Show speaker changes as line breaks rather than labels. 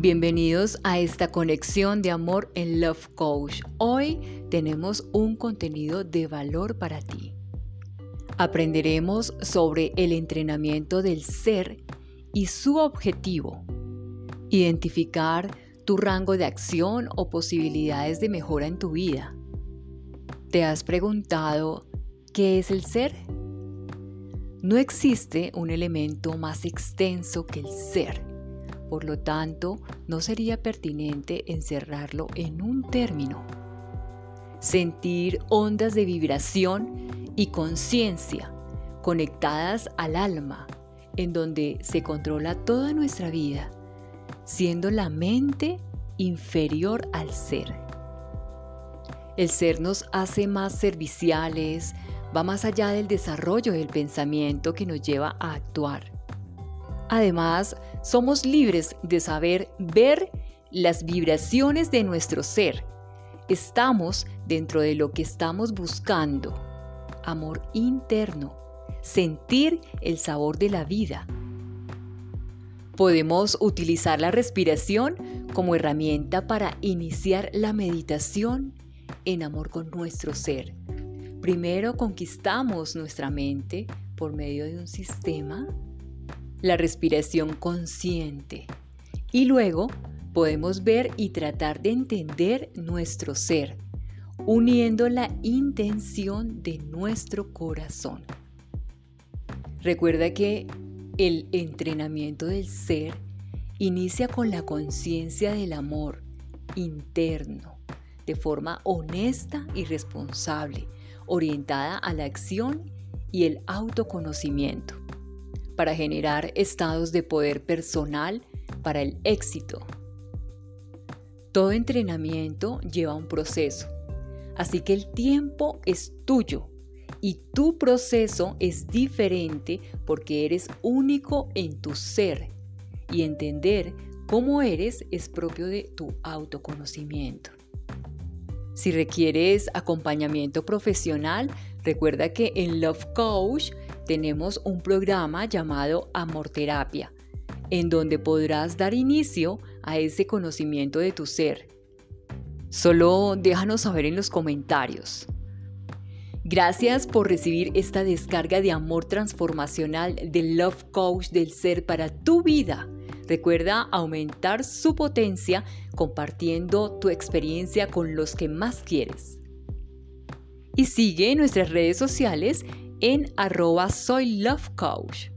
Bienvenidos a esta conexión de amor en Love Coach. Hoy tenemos un contenido de valor para ti. Aprenderemos sobre el entrenamiento del ser y su objetivo. Identificar tu rango de acción o posibilidades de mejora en tu vida. ¿Te has preguntado qué es el ser? No existe un elemento más extenso que el ser por lo tanto, no sería pertinente encerrarlo en un término. Sentir ondas de vibración y conciencia conectadas al alma, en donde se controla toda nuestra vida, siendo la mente inferior al ser. El ser nos hace más serviciales, va más allá del desarrollo del pensamiento que nos lleva a actuar. Además, somos libres de saber ver las vibraciones de nuestro ser. Estamos dentro de lo que estamos buscando. Amor interno. Sentir el sabor de la vida. Podemos utilizar la respiración como herramienta para iniciar la meditación en amor con nuestro ser. Primero conquistamos nuestra mente por medio de un sistema la respiración consciente. Y luego podemos ver y tratar de entender nuestro ser, uniendo la intención de nuestro corazón. Recuerda que el entrenamiento del ser inicia con la conciencia del amor interno, de forma honesta y responsable, orientada a la acción y el autoconocimiento para generar estados de poder personal para el éxito. Todo entrenamiento lleva un proceso, así que el tiempo es tuyo y tu proceso es diferente porque eres único en tu ser y entender cómo eres es propio de tu autoconocimiento. Si requieres acompañamiento profesional, recuerda que en Love Coach tenemos un programa llamado Amor Terapia, en donde podrás dar inicio a ese conocimiento de tu ser. Solo déjanos saber en los comentarios. Gracias por recibir esta descarga de amor transformacional del Love Coach del Ser para tu vida. Recuerda aumentar su potencia compartiendo tu experiencia con los que más quieres. Y sigue nuestras redes sociales en arroba soy love coach.